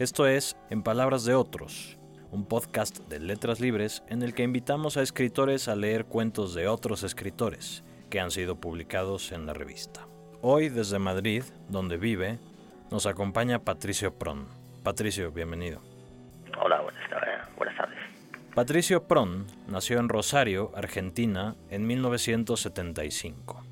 Esto es En Palabras de Otros, un podcast de letras libres en el que invitamos a escritores a leer cuentos de otros escritores que han sido publicados en la revista. Hoy desde Madrid, donde vive, nos acompaña Patricio Pron. Patricio, bienvenido. Hola, buenas tardes. Buenas tardes. Patricio Pron nació en Rosario, Argentina, en 1975.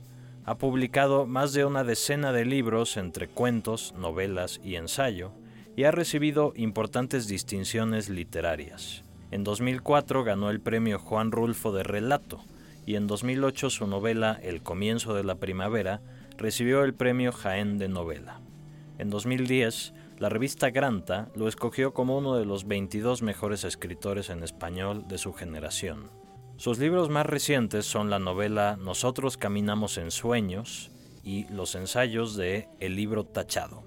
Ha publicado más de una decena de libros entre cuentos, novelas y ensayo, y ha recibido importantes distinciones literarias. En 2004 ganó el premio Juan Rulfo de Relato y en 2008 su novela El comienzo de la primavera recibió el premio Jaén de novela. En 2010, la revista Granta lo escogió como uno de los 22 mejores escritores en español de su generación. Sus libros más recientes son la novela Nosotros caminamos en sueños y los ensayos de El libro tachado.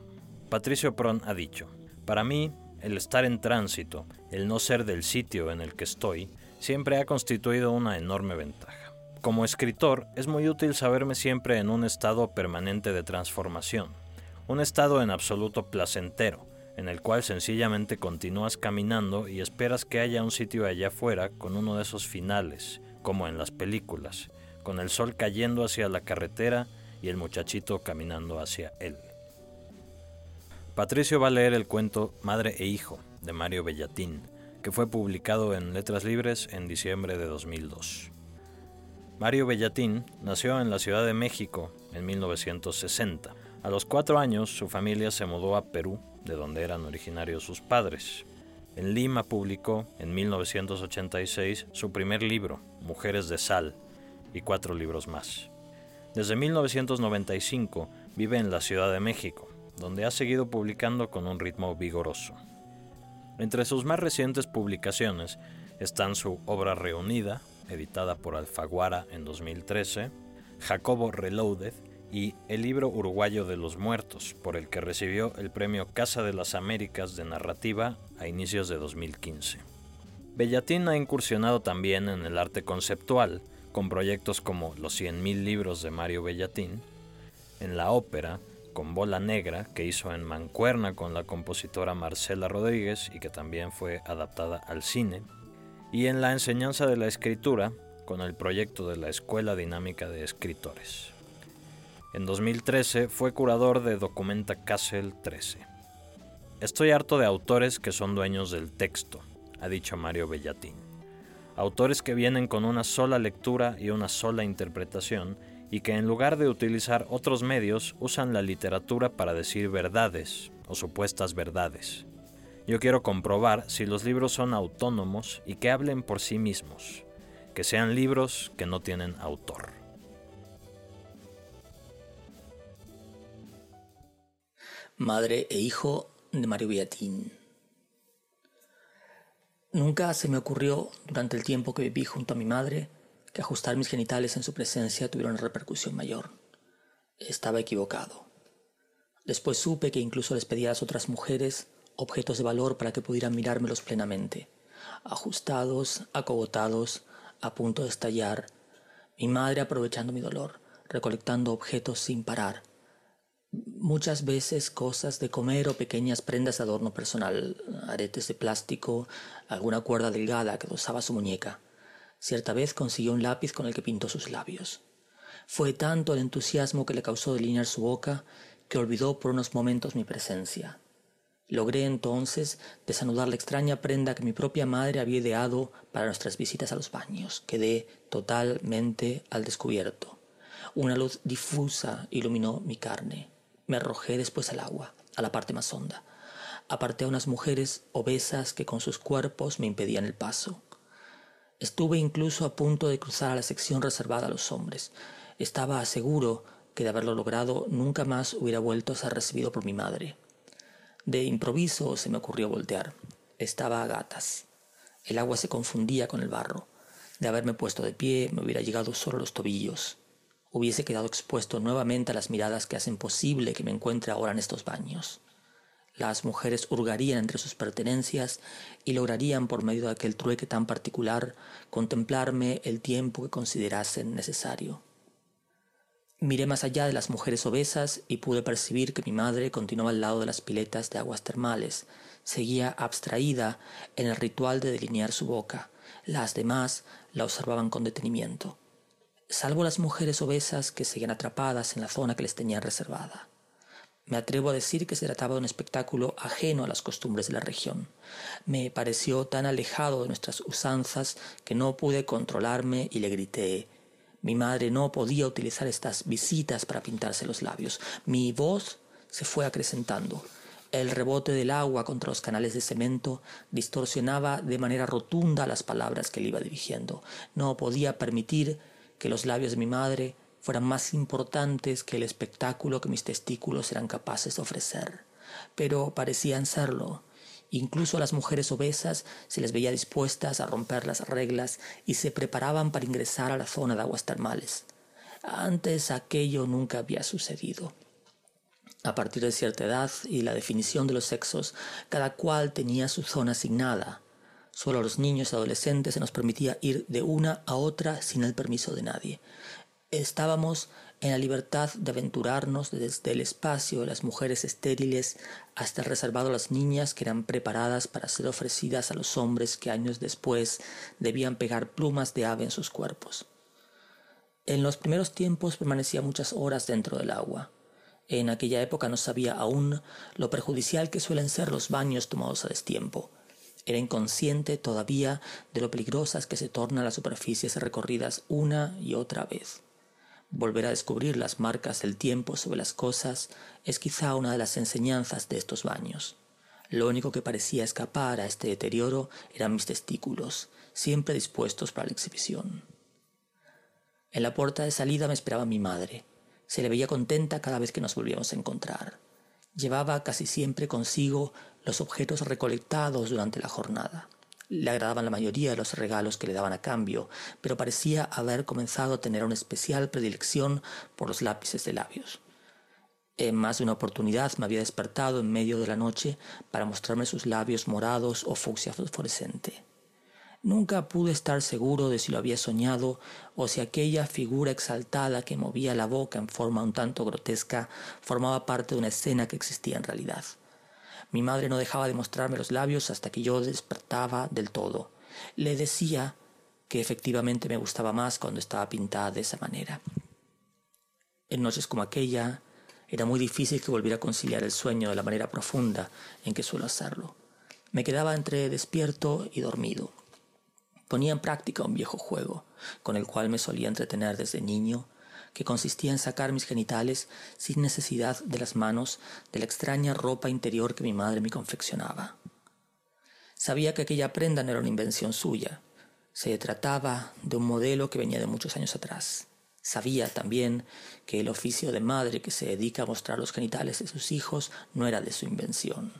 Patricio Pron ha dicho, para mí, el estar en tránsito, el no ser del sitio en el que estoy, siempre ha constituido una enorme ventaja. Como escritor, es muy útil saberme siempre en un estado permanente de transformación, un estado en absoluto placentero, en el cual sencillamente continúas caminando y esperas que haya un sitio allá afuera con uno de esos finales, como en las películas, con el sol cayendo hacia la carretera y el muchachito caminando hacia él. Patricio va a leer el cuento Madre e Hijo de Mario Bellatín, que fue publicado en Letras Libres en diciembre de 2002. Mario Bellatín nació en la Ciudad de México en 1960. A los cuatro años su familia se mudó a Perú, de donde eran originarios sus padres. En Lima publicó en 1986 su primer libro, Mujeres de Sal, y cuatro libros más. Desde 1995 vive en la Ciudad de México, donde ha seguido publicando con un ritmo vigoroso. Entre sus más recientes publicaciones están su obra reunida, editada por Alfaguara en 2013, Jacobo Reloaded y El libro uruguayo de los muertos, por el que recibió el premio Casa de las Américas de Narrativa a inicios de 2015. Bellatín ha incursionado también en el arte conceptual, con proyectos como Los 100.000 libros de Mario Bellatín, en la ópera, con Bola Negra, que hizo en Mancuerna con la compositora Marcela Rodríguez y que también fue adaptada al cine, y en la enseñanza de la escritura con el proyecto de la Escuela Dinámica de Escritores. En 2013 fue curador de Documenta Castle 13. Estoy harto de autores que son dueños del texto, ha dicho Mario Bellatín. Autores que vienen con una sola lectura y una sola interpretación y que en lugar de utilizar otros medios usan la literatura para decir verdades o supuestas verdades. Yo quiero comprobar si los libros son autónomos y que hablen por sí mismos, que sean libros que no tienen autor. Madre e hijo de Mario Beatín. Nunca se me ocurrió, durante el tiempo que viví junto a mi madre, que ajustar mis genitales en su presencia tuviera una repercusión mayor. Estaba equivocado. Después supe que incluso les pedía a las otras mujeres objetos de valor para que pudieran mirármelos plenamente, ajustados, acogotados, a punto de estallar, mi madre aprovechando mi dolor, recolectando objetos sin parar, muchas veces cosas de comer o pequeñas prendas de adorno personal, aretes de plástico, alguna cuerda delgada que dosaba su muñeca. Cierta vez consiguió un lápiz con el que pintó sus labios. Fue tanto el entusiasmo que le causó delinear su boca que olvidó por unos momentos mi presencia. Logré entonces desanudar la extraña prenda que mi propia madre había ideado para nuestras visitas a los baños. Quedé totalmente al descubierto. Una luz difusa iluminó mi carne. Me arrojé después al agua, a la parte más honda. Aparté a unas mujeres obesas que con sus cuerpos me impedían el paso. Estuve incluso a punto de cruzar a la sección reservada a los hombres. Estaba seguro que de haberlo logrado nunca más hubiera vuelto a ser recibido por mi madre. De improviso se me ocurrió voltear. Estaba a gatas. El agua se confundía con el barro. De haberme puesto de pie me hubiera llegado solo los tobillos. Hubiese quedado expuesto nuevamente a las miradas que hacen posible que me encuentre ahora en estos baños. Las mujeres hurgarían entre sus pertenencias y lograrían, por medio de aquel trueque tan particular, contemplarme el tiempo que considerasen necesario. Miré más allá de las mujeres obesas y pude percibir que mi madre continuaba al lado de las piletas de aguas termales. Seguía abstraída en el ritual de delinear su boca. Las demás la observaban con detenimiento, salvo las mujeres obesas que seguían atrapadas en la zona que les tenía reservada. Me atrevo a decir que se trataba de un espectáculo ajeno a las costumbres de la región. Me pareció tan alejado de nuestras usanzas que no pude controlarme y le grité mi madre no podía utilizar estas visitas para pintarse los labios. Mi voz se fue acrecentando. El rebote del agua contra los canales de cemento distorsionaba de manera rotunda las palabras que le iba dirigiendo. No podía permitir que los labios de mi madre fueran más importantes que el espectáculo que mis testículos eran capaces de ofrecer. Pero parecían serlo. Incluso a las mujeres obesas se les veía dispuestas a romper las reglas y se preparaban para ingresar a la zona de aguas termales. Antes aquello nunca había sucedido. A partir de cierta edad y la definición de los sexos, cada cual tenía su zona asignada. Solo a los niños y adolescentes se nos permitía ir de una a otra sin el permiso de nadie. Estábamos en la libertad de aventurarnos desde el espacio de las mujeres estériles hasta el reservado a las niñas que eran preparadas para ser ofrecidas a los hombres que años después debían pegar plumas de ave en sus cuerpos. En los primeros tiempos permanecía muchas horas dentro del agua. En aquella época no sabía aún lo perjudicial que suelen ser los baños tomados a destiempo. Era inconsciente todavía de lo peligrosas que se tornan las superficies recorridas una y otra vez. Volver a descubrir las marcas del tiempo sobre las cosas es quizá una de las enseñanzas de estos baños. Lo único que parecía escapar a este deterioro eran mis testículos, siempre dispuestos para la exhibición. En la puerta de salida me esperaba mi madre. Se le veía contenta cada vez que nos volvíamos a encontrar. Llevaba casi siempre consigo los objetos recolectados durante la jornada. Le agradaban la mayoría de los regalos que le daban a cambio, pero parecía haber comenzado a tener una especial predilección por los lápices de labios. En más de una oportunidad me había despertado en medio de la noche para mostrarme sus labios morados o fucsia fosforescente. Nunca pude estar seguro de si lo había soñado o si aquella figura exaltada que movía la boca en forma un tanto grotesca formaba parte de una escena que existía en realidad. Mi madre no dejaba de mostrarme los labios hasta que yo despertaba del todo. Le decía que efectivamente me gustaba más cuando estaba pintada de esa manera. En noches como aquella, era muy difícil que volviera a conciliar el sueño de la manera profunda en que suelo hacerlo. Me quedaba entre despierto y dormido. Ponía en práctica un viejo juego, con el cual me solía entretener desde niño que consistía en sacar mis genitales sin necesidad de las manos de la extraña ropa interior que mi madre me confeccionaba. Sabía que aquella prenda no era una invención suya, se trataba de un modelo que venía de muchos años atrás. Sabía también que el oficio de madre que se dedica a mostrar los genitales de sus hijos no era de su invención.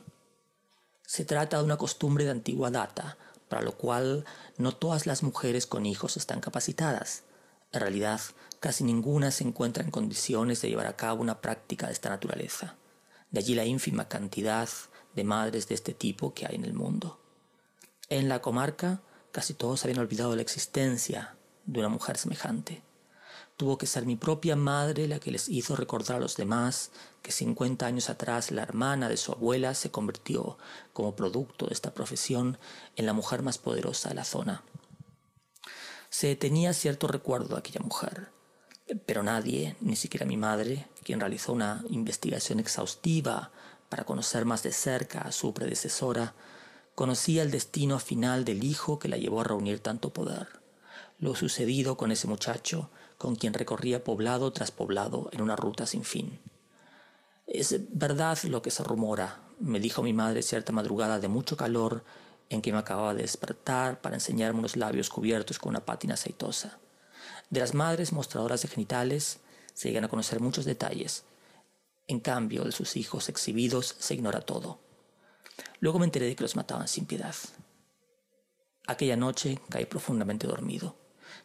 Se trata de una costumbre de antigua data, para lo cual no todas las mujeres con hijos están capacitadas. En realidad, casi ninguna se encuentra en condiciones de llevar a cabo una práctica de esta naturaleza. De allí la ínfima cantidad de madres de este tipo que hay en el mundo. En la comarca casi todos habían olvidado la existencia de una mujer semejante. Tuvo que ser mi propia madre la que les hizo recordar a los demás que cincuenta años atrás la hermana de su abuela se convirtió, como producto de esta profesión, en la mujer más poderosa de la zona. Se tenía cierto recuerdo de aquella mujer, pero nadie, ni siquiera mi madre, quien realizó una investigación exhaustiva para conocer más de cerca a su predecesora, conocía el destino final del hijo que la llevó a reunir tanto poder. Lo sucedido con ese muchacho, con quien recorría poblado tras poblado en una ruta sin fin. Es verdad lo que se rumora, me dijo mi madre cierta madrugada de mucho calor en que me acababa de despertar para enseñarme unos labios cubiertos con una pátina aceitosa. De las madres mostradoras de genitales se llegan a conocer muchos detalles. En cambio, de sus hijos exhibidos se ignora todo. Luego me enteré de que los mataban sin piedad. Aquella noche caí profundamente dormido.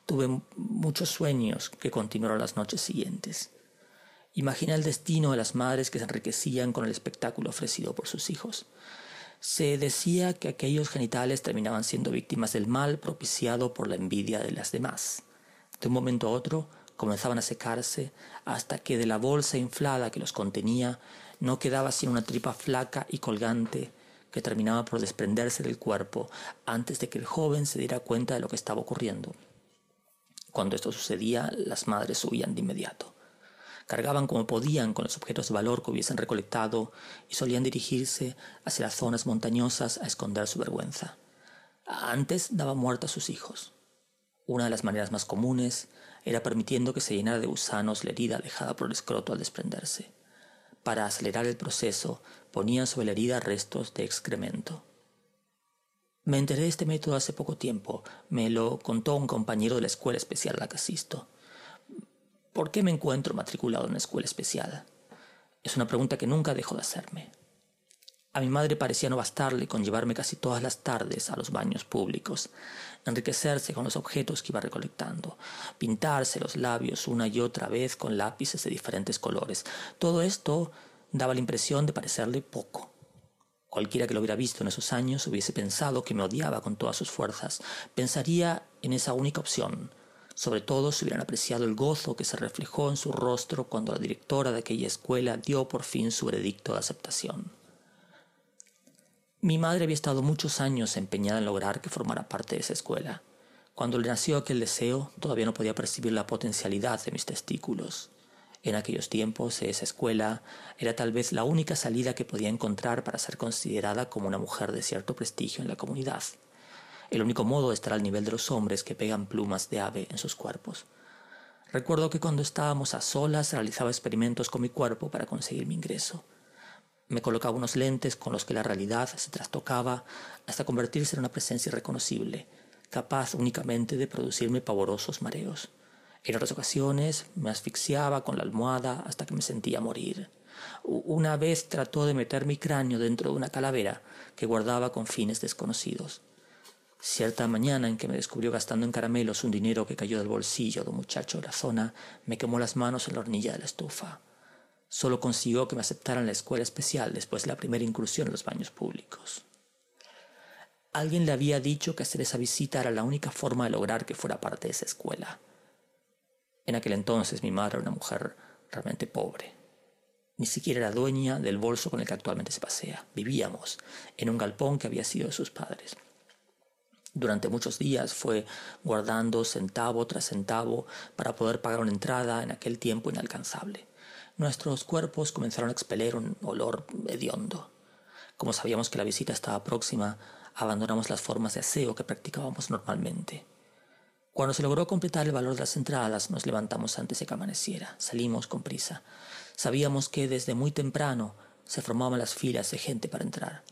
Tuve muchos sueños que continuaron las noches siguientes. Imaginé el destino de las madres que se enriquecían con el espectáculo ofrecido por sus hijos. Se decía que aquellos genitales terminaban siendo víctimas del mal propiciado por la envidia de las demás. De un momento a otro comenzaban a secarse hasta que de la bolsa inflada que los contenía no quedaba sino una tripa flaca y colgante que terminaba por desprenderse del cuerpo antes de que el joven se diera cuenta de lo que estaba ocurriendo. Cuando esto sucedía, las madres huían de inmediato. Cargaban como podían con los objetos de valor que hubiesen recolectado y solían dirigirse hacia las zonas montañosas a esconder su vergüenza. Antes daba muerte a sus hijos. Una de las maneras más comunes era permitiendo que se llenara de gusanos la herida dejada por el escroto al desprenderse. Para acelerar el proceso, ponían sobre la herida restos de excremento. Me enteré de este método hace poco tiempo. Me lo contó un compañero de la escuela especial a la que asisto. ¿Por qué me encuentro matriculado en una escuela especial? Es una pregunta que nunca dejo de hacerme. A mi madre parecía no bastarle con llevarme casi todas las tardes a los baños públicos, enriquecerse con los objetos que iba recolectando, pintarse los labios una y otra vez con lápices de diferentes colores. Todo esto daba la impresión de parecerle poco. Cualquiera que lo hubiera visto en esos años hubiese pensado que me odiaba con todas sus fuerzas. Pensaría en esa única opción. Sobre todo si hubieran apreciado el gozo que se reflejó en su rostro cuando la directora de aquella escuela dio por fin su veredicto de aceptación. Mi madre había estado muchos años empeñada en lograr que formara parte de esa escuela. Cuando le nació aquel deseo, todavía no podía percibir la potencialidad de mis testículos. En aquellos tiempos, esa escuela era tal vez la única salida que podía encontrar para ser considerada como una mujer de cierto prestigio en la comunidad. El único modo de estar al nivel de los hombres que pegan plumas de ave en sus cuerpos. Recuerdo que cuando estábamos a solas realizaba experimentos con mi cuerpo para conseguir mi ingreso. Me colocaba unos lentes con los que la realidad se trastocaba hasta convertirse en una presencia irreconocible, capaz únicamente de producirme pavorosos mareos. En otras ocasiones me asfixiaba con la almohada hasta que me sentía morir. Una vez trató de meter mi cráneo dentro de una calavera que guardaba con fines desconocidos. Cierta mañana en que me descubrió gastando en caramelos un dinero que cayó del bolsillo de un muchacho de la zona, me quemó las manos en la hornilla de la estufa. Solo consiguió que me aceptaran la escuela especial después de la primera incursión en los baños públicos. Alguien le había dicho que hacer esa visita era la única forma de lograr que fuera parte de esa escuela. En aquel entonces mi madre era una mujer realmente pobre. Ni siquiera era dueña del bolso con el que actualmente se pasea. Vivíamos en un galpón que había sido de sus padres. Durante muchos días fue guardando centavo tras centavo para poder pagar una entrada en aquel tiempo inalcanzable nuestros cuerpos comenzaron a expeler un olor hediondo. Como sabíamos que la visita estaba próxima, abandonamos las formas de aseo que practicábamos normalmente. Cuando se logró completar el valor de las entradas, nos levantamos antes de que amaneciera. Salimos con prisa. Sabíamos que desde muy temprano se formaban las filas de gente para entrar,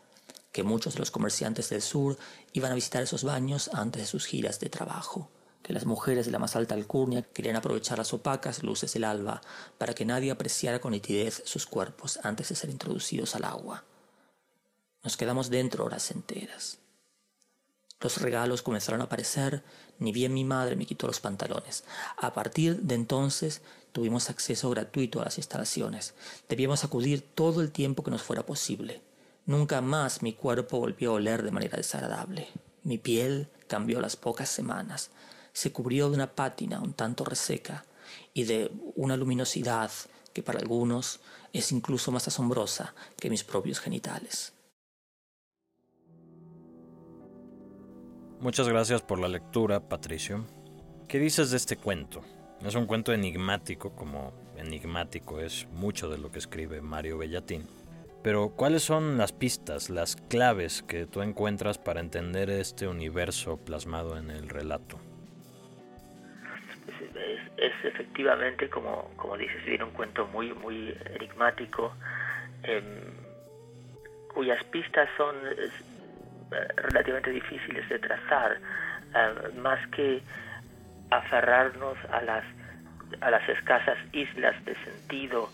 que muchos de los comerciantes del sur iban a visitar esos baños antes de sus giras de trabajo que las mujeres de la más alta alcurnia querían aprovechar las opacas luces del alba para que nadie apreciara con nitidez sus cuerpos antes de ser introducidos al agua. Nos quedamos dentro horas enteras. Los regalos comenzaron a aparecer, ni bien mi madre me quitó los pantalones. A partir de entonces tuvimos acceso gratuito a las instalaciones. Debíamos acudir todo el tiempo que nos fuera posible. Nunca más mi cuerpo volvió a oler de manera desagradable. Mi piel cambió las pocas semanas se cubrió de una pátina un tanto reseca y de una luminosidad que para algunos es incluso más asombrosa que mis propios genitales. Muchas gracias por la lectura, Patricio. ¿Qué dices de este cuento? Es un cuento enigmático, como enigmático es mucho de lo que escribe Mario Bellatín. Pero ¿cuáles son las pistas, las claves que tú encuentras para entender este universo plasmado en el relato? Es efectivamente, como, como dices, viene un cuento muy, muy enigmático, em, cuyas pistas son relativamente difíciles de trazar, em, más que aferrarnos a las, a las escasas islas de sentido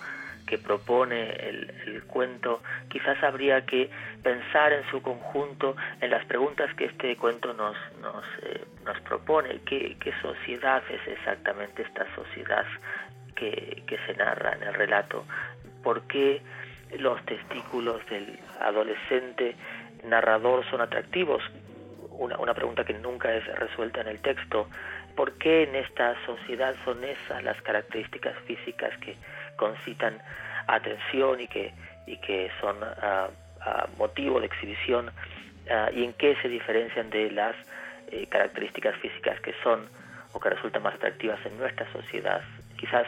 que propone el, cuento, quizás habría que pensar en su conjunto en las preguntas que este cuento nos, nos, eh, nos propone. ¿Qué, ¿Qué, sociedad es exactamente esta sociedad que, que se narra en el relato? ¿Por qué los testículos del adolescente narrador son atractivos? Una, una pregunta que nunca es resuelta en el texto. por qué en esta sociedad son esas las características físicas que concitan atención y que, y que son ah, ah, motivo de exhibición ah, y en qué se diferencian de las eh, características físicas que son o que resultan más atractivas en nuestra sociedad. Quizás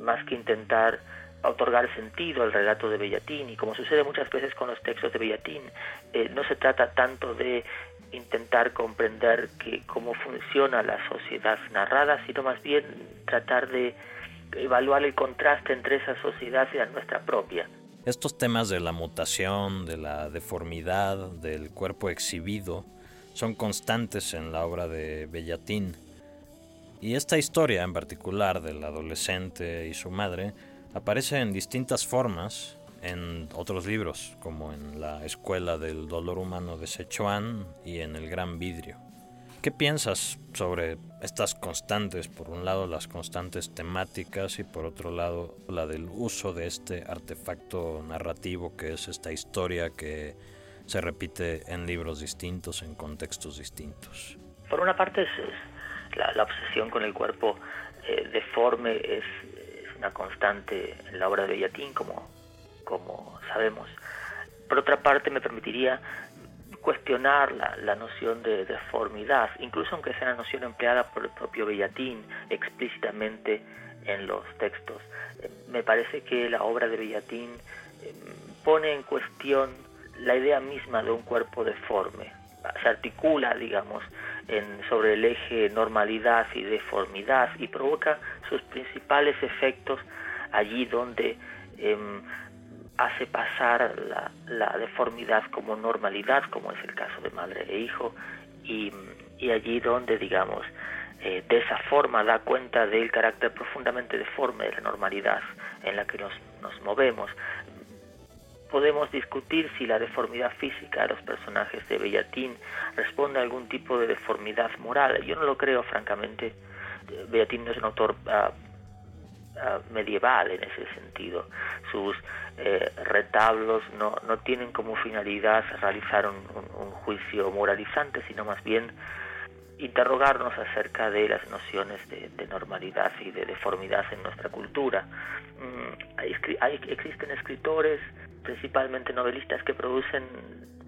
más que intentar otorgar sentido al relato de Bellatín y como sucede muchas veces con los textos de Bellatín, eh, no se trata tanto de intentar comprender que, cómo funciona la sociedad narrada, sino más bien tratar de evaluar el contraste entre esa sociedad y la nuestra propia. Estos temas de la mutación, de la deformidad, del cuerpo exhibido, son constantes en la obra de Bellatín. Y esta historia en particular del adolescente y su madre aparece en distintas formas en otros libros, como en La Escuela del Dolor Humano de Sichuan y en El Gran Vidrio. ¿Qué piensas sobre estas constantes? Por un lado las constantes temáticas y por otro lado la del uso de este artefacto narrativo que es esta historia que se repite en libros distintos, en contextos distintos. Por una parte es, la, obsesión con el cuerpo eh, deforme es, una constante en la obra de Bellatín, como, como sabemos. Por otra parte me permitiría cuestionar la, noción de deformidad, incluso aunque sea una noción empleada por el propio Bellatín explícitamente en los textos. Eh, me parece que la obra de Bellatín eh, pone en cuestión la idea misma de un cuerpo deforme, se articula, digamos, en, sobre el eje normalidad y deformidad y provoca sus principales efectos allí donde em, hace pasar la, deformidad como normalidad, como es el caso de madre e hijo, y, allí donde, digamos, eh, de esa forma da cuenta del carácter profundamente deforme de la normalidad en la que nos, movemos. Podemos discutir si la deformidad física de los personajes de Bellatín responde a algún tipo de deformidad moral. Yo no lo creo, francamente. Bellatín no es un autor ah, ah, medieval en ese sentido. Sus eh, retablos no, no tienen como finalidad realizar un, juicio moralizante, sino más bien interrogarnos acerca de las nociones de, normalidad y de deformidad en nuestra cultura. Mm, hay, existen escritores, principalmente novelistas, que producen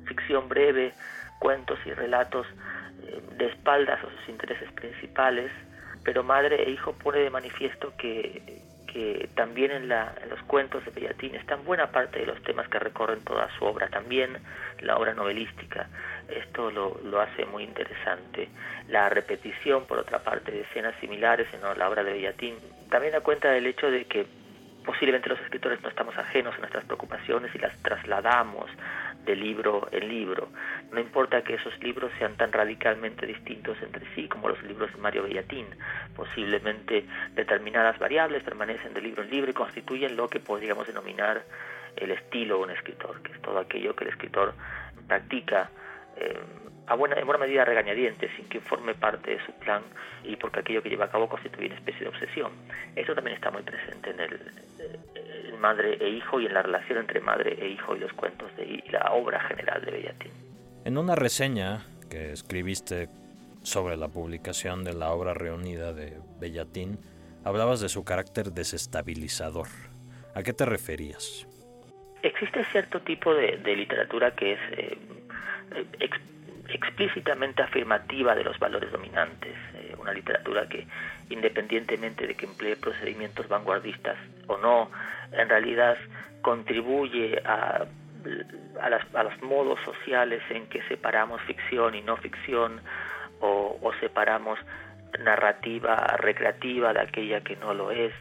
ficción breve, cuentos y relatos eh, de espaldas a sus intereses principales, pero madre e hijo pone de manifiesto que, que también en, la, en, los cuentos de Bellatín están buena parte de los temas que recorren toda su obra, también la obra novelística. Esto lo, lo hace muy interesante. La repetición, por otra parte, de escenas similares en la obra de Bellatín también da cuenta del hecho de que posiblemente los escritores no estamos ajenos a nuestras preocupaciones y las trasladamos de libro en libro. No importa que esos libros sean tan radicalmente distintos entre sí como los libros de Mario Bellatín. Posiblemente determinadas variables permanecen de libro en libro y constituyen lo que podríamos denominar el estilo de un escritor, que es todo aquello que el escritor practica eh, a buena, en buena medida regañadientes, sin que forme parte de su plan y porque aquello que lleva a cabo constituye una especie de obsesión. Eso también está muy presente en el, madre e hijo y en la relación entre madre e hijo y los cuentos de y la obra general de Bellatín. En una reseña que escribiste sobre la publicación de la obra reunida de Bellatín, hablabas de su carácter desestabilizador. ¿A qué te referías? Existe cierto tipo de, literatura que es eh, explícitamente afirmativa de los valores dominantes, eh, una literatura que independientemente de que emplee procedimientos vanguardistas o no, en realidad contribuye a, a, los modos sociales en que separamos ficción y no ficción o separamos narrativa recreativa de aquella que no lo es,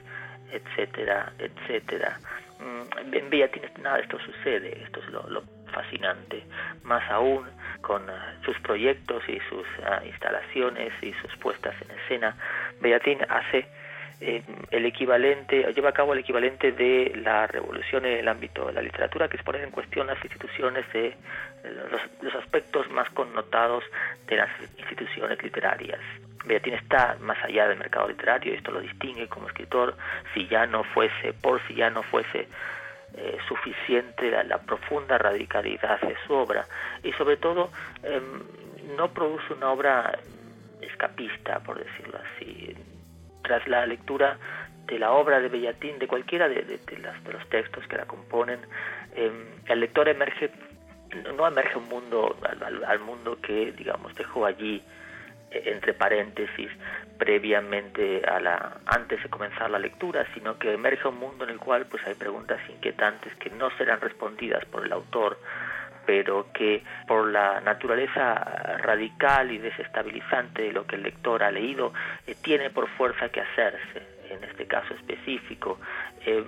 etcétera, etcétera. Mm, en Bellatín nada de esto sucede, esto es lo, fascinante, más aún con ah, sus proyectos y sus ah, instalaciones y sus puestas en escena. Bellatín hace eh, el equivalente, lleva a cabo el equivalente de la revolución en el ámbito de la literatura, que es poner en cuestión las instituciones de los, los aspectos más connotados de las instituciones literarias. Bellatín está más allá del mercado literario esto lo distingue como escritor si ya no fuese, por si ya no fuese eh, suficiente la, profunda radicalidad de su obra y sobre todo em, no produce una obra escapista, por decirlo así. Tras la lectura de la obra de Bellatín, de cualquiera de, los textos que la componen, em, el lector emerge, no emerge un mundo, al, mundo que, digamos, dejó allí entre paréntesis previamente a la antes de comenzar la lectura, sino que emerge un mundo en el cual pues hay preguntas inquietantes que no serán respondidas por el autor pero que por la naturaleza radical y desestabilizante de lo que el lector ha leído, eh, tiene por fuerza que hacerse, en este caso específico. Em,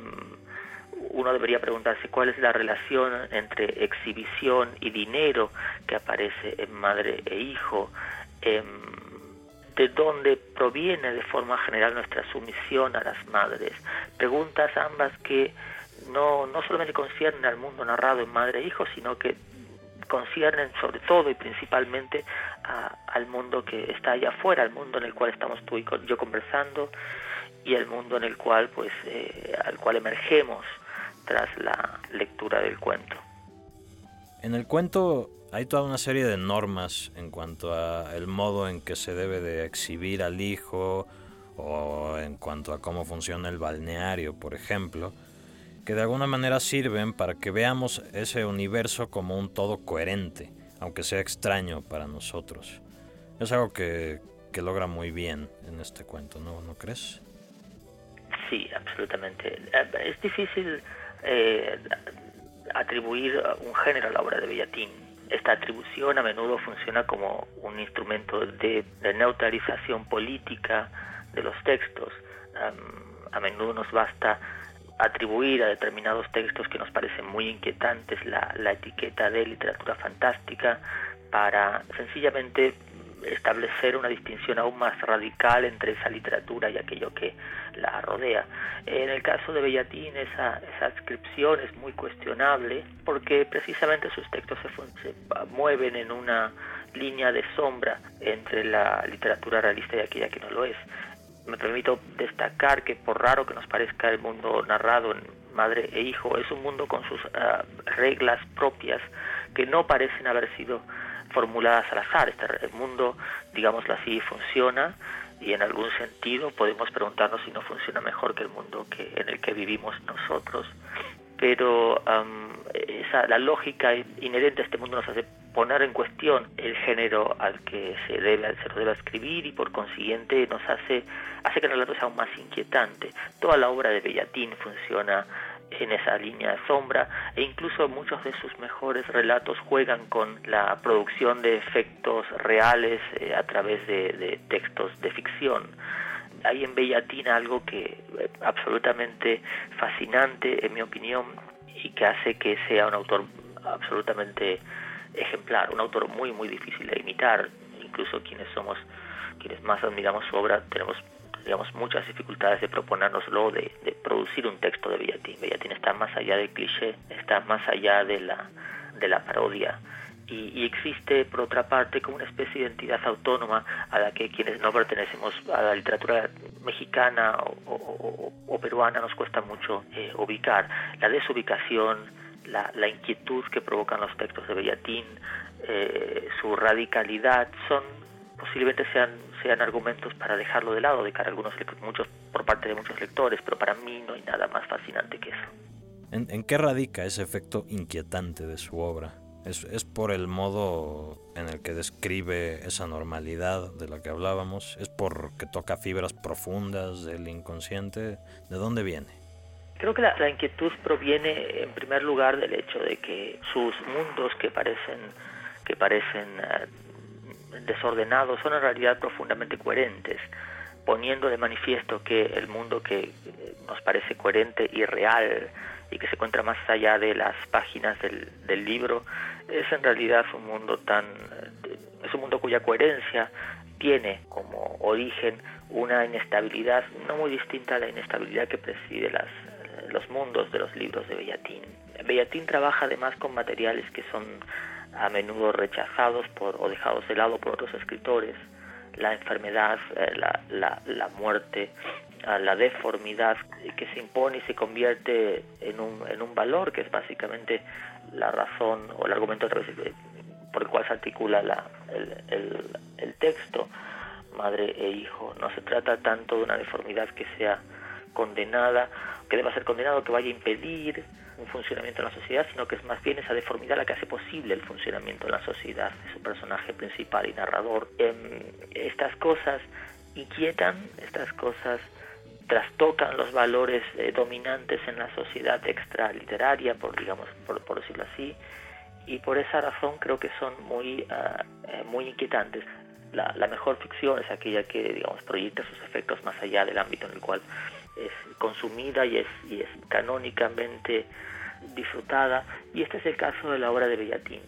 uno debería preguntarse cuál es la relación entre exhibición y dinero que aparece en madre e hijo, em, de dónde proviene de forma general nuestra sumisión a las madres. Preguntas ambas que no, no solamente conciernen al mundo narrado en madre e hijo, sino que conciernen sobre todo y principalmente al mundo que está allá afuera, al mundo en el cual estamos tú y yo conversando y el mundo en el cual pues eh, al cual emergemos tras la lectura del cuento. En el cuento hay toda una serie de normas en cuanto a el modo en que se debe de exhibir al hijo o en cuanto a cómo funciona el balneario, por ejemplo que de alguna manera sirven para que veamos ese universo como un todo coherente, aunque sea extraño para nosotros. Es algo que, logra muy bien en este cuento, ¿no, ¿no crees? Sí, absolutamente. Eh, es difícil eh, atribuir un género a la obra de Bellatín. Esta atribución a menudo funciona como un instrumento de, neutralización política de los textos. a menudo nos basta atribuir a determinados textos que nos parecen muy inquietantes la, etiqueta de literatura fantástica para sencillamente establecer una distinción aún más radical entre esa literatura y aquello que la rodea. En el caso de Bellatín esa, esa adscripción es muy cuestionable porque precisamente sus textos se, se mueven en una línea de sombra entre la literatura realista y aquella que no lo es me permito destacar que por raro que nos parezca el mundo narrado en madre e hijo, es un mundo con sus ah, reglas propias que no parecen haber sido formuladas al azar. Este mundo, digámoslo así, funciona y en algún sentido podemos preguntarnos si no funciona mejor que el mundo que, en el que vivimos nosotros. Pero esa, la lógica inherente a este mundo nos hace poner en cuestión el género al que se debe se debe escribir y por consiguiente nos hace hace que el relato sea aún más inquietante. Toda la obra de Bellatín funciona en esa línea de sombra e incluso muchos de sus mejores relatos juegan con la producción de efectos reales eh, a través de, textos de ficción. Hay en Bellatín algo que eh, absolutamente fascinante en mi opinión y que hace que sea un autor absolutamente ejemplar, un autor muy muy difícil de imitar, incluso quienes somos, quienes más admiramos su obra, tenemos digamos muchas dificultades de proponérnoslo, de, de producir un texto de Bellatín. Bellatín está más allá del cliché, está más allá de la, de la parodia. Y, existe, por otra parte, como una especie de identidad autónoma a la que quienes no pertenecemos a la literatura mexicana o, peruana nos cuesta mucho eh, ubicar. La desubicación, la, inquietud que provocan los textos de Bellatín, eh, su radicalidad, son posiblemente sean, sean argumentos para dejarlo de lado de cara a algunos muchos por parte de muchos lectores, pero para mí no hay nada más fascinante que eso. ¿En, qué radica ese efecto inquietante de su obra? ¿Es, ¿Es, por el modo en el que describe esa normalidad de la que hablábamos? ¿Es porque toca fibras profundas del inconsciente? ¿De dónde viene? Creo que la, inquietud proviene en primer lugar del hecho de que sus mundos que parecen que parecen eh, desordenados son en realidad profundamente coherentes, poniendo de manifiesto que el mundo que eh, nos parece coherente y real y que se encuentra más allá de las páginas del, libro es en realidad un mundo tan eh, es un mundo cuya coherencia tiene como origen una inestabilidad no muy distinta a la inestabilidad que preside las los mundos de los libros de Bellatín. Bellatín trabaja además con materiales que son a menudo rechazados por, o dejados de lado por otros escritores, la enfermedad, eh, la, la, muerte, la deformidad que se impone y se convierte en un, en un valor que es básicamente la razón o el argumento por el cual se articula la, el, el, el texto madre e hijo. No se trata tanto de una deformidad que sea condenada, que deba ser condenado, que vaya a impedir un funcionamiento en la sociedad, sino que es más bien esa deformidad la que hace posible el funcionamiento en la sociedad de su personaje principal y narrador. Em, estas cosas inquietan, estas cosas trastocan los valores eh, dominantes en la sociedad extraliteraria, por digamos, por, decirlo así, y por esa razón creo que son muy, eh, muy inquietantes. La, la, mejor ficción es aquella que digamos proyecta sus efectos más allá del ámbito en el cual es consumida y es, y es canónicamente disfrutada, y este es el caso de la obra de Bellatín.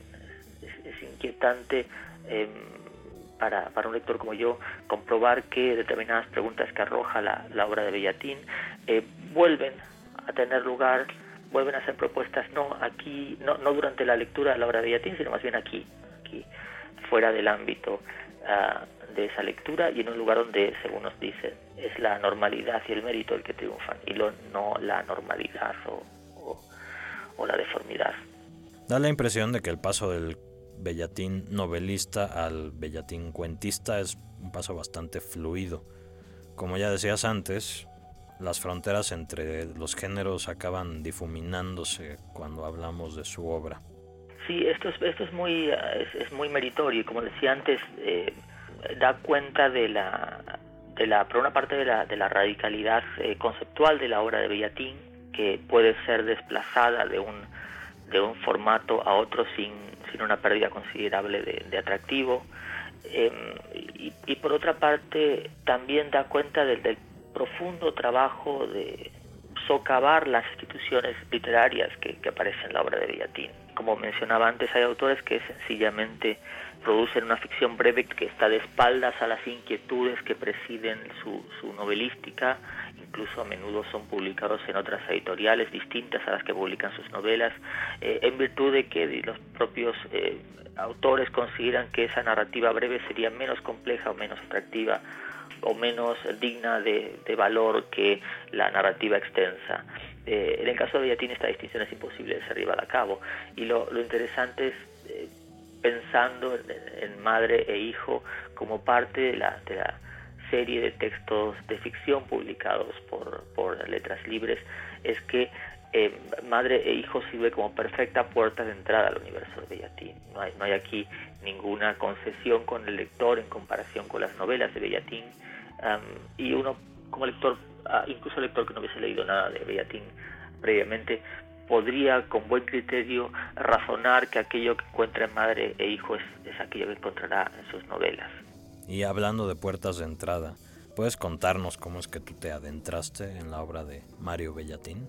Es, inquietante em, para, para, un lector como yo comprobar que determinadas preguntas que arroja la, la obra de Bellatín eh, vuelven a tener lugar, vuelven a ser propuestas no aquí, no, no durante la lectura de la obra de Bellatín, sino más bien aquí, aquí fuera del ámbito ah, de esa lectura y en un lugar donde, según nos dice, es la normalidad y el mérito el que triunfan y lo, no la normalidad o, o, la deformidad. Da la impresión de que el paso del Bellatín novelista al Bellatín cuentista es un paso bastante fluido. Como ya decías antes, las fronteras entre los géneros acaban difuminándose cuando hablamos de su obra. Sí, esto es, esto es, muy, es, muy meritorio y como decía antes, eh, da cuenta de la, de la, por una parte de la, de la radicalidad eh, conceptual de la obra de Bellatín, que puede ser desplazada de un, de un formato a otro sin, sin una pérdida considerable de, atractivo. Em, y, por otra parte también da cuenta del, del profundo trabajo de socavar las instituciones literarias que, que aparecen en la obra de Bellatín. Como mencionaba antes, hay autores que sencillamente producen una ficción breve que está de espaldas a las inquietudes que presiden su, su novelística, incluso a menudo son publicados en otras editoriales distintas a las que publican sus novelas, eh, en virtud de que los propios eh, autores consideran que esa narrativa breve sería menos compleja o menos atractiva o menos digna de, valor que la narrativa extensa. Eh, en el caso de Bellatín esta distinción es imposible de ser llevada a cabo y lo, interesante es pensando en, madre e hijo como parte de la, serie de textos de ficción publicados por, Letras Libres, es que eh, Madre e Hijo sirve como perfecta puerta de entrada al universo de Bellatín. No hay, no hay aquí ninguna concesión con el lector en comparación con las novelas de Bellatín. y uno, como lector, incluso el lector que no hubiese leído nada de Bellatín previamente, podría con buen criterio razonar que aquello que encuentra en madre e hijo es, aquello que encontrará en sus novelas. Y hablando de puertas de entrada, ¿puedes contarnos cómo es que tú te adentraste en la obra de Mario Bellatín?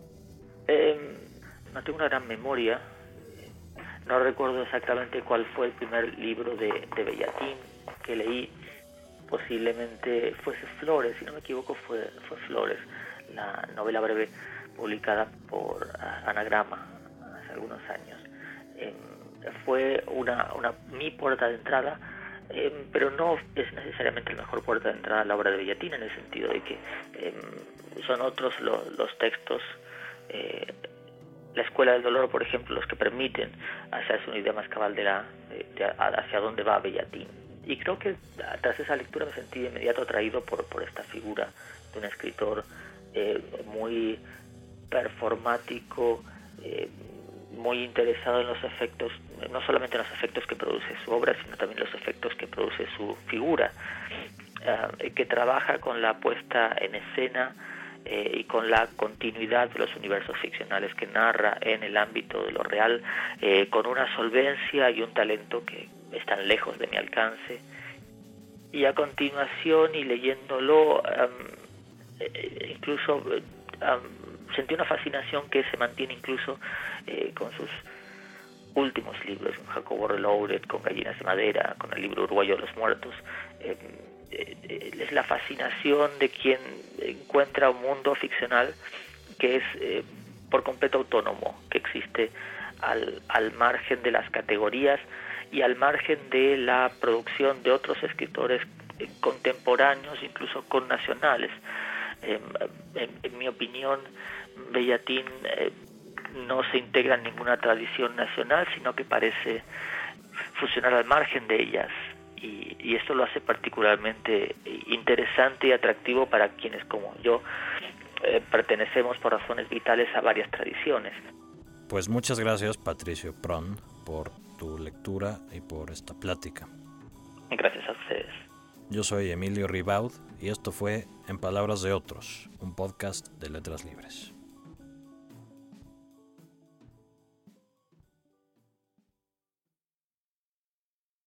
Eh, no tengo una gran memoria, no recuerdo exactamente cuál fue el primer libro de, de Bellatín que leí, posiblemente fuese Flores, si no me equivoco fue, fue Flores, la novela breve publicada por Anagrama hace algunos años. Em, fue una, una, mi puerta de entrada, em, pero no es necesariamente el mejor puerta de entrada a la obra de Bellatina, en el sentido de que em, son otros los textos, eh, la Escuela del Dolor, por ejemplo, los que permiten hacerse una idea más cabal de, la, hacia dónde va Bellatín. Y creo que tras esa lectura me sentí de inmediato atraído por, por esta figura de un escritor eh, muy performático, eh, muy interesado en los efectos, no solamente en los efectos que produce su obra, sino también los efectos que produce su figura, eh, que trabaja con la puesta en escena y con la continuidad de los universos ficcionales que narra en el ámbito de lo real, con una solvencia y un talento que están lejos de mi alcance. Y a continuación, y leyéndolo, incluso sentí una fascinación que se mantiene incluso eh, con sus últimos libros, con Jacobo Reloaded, con Gallinas de Madera, con el libro Uruguayo de los Muertos. Eh, eh, es la fascinación de quien encuentra un mundo ficcional que es por completo autónomo, que existe al, al margen de las categorías y al margen de la producción de otros escritores contemporáneos, incluso con nacionales. en, mi opinión, Bellatín eh, no se integra en ninguna tradición nacional, sino que parece funcionar al margen de ellas y, esto lo hace particularmente interesante y atractivo para quienes como yo eh, pertenecemos por razones vitales a varias tradiciones. Pues muchas gracias Patricio Pron por tu lectura y por esta plática. Gracias a ustedes. Yo soy Emilio Ribaud y esto fue En Palabras de Otros, un podcast de Letras Libres.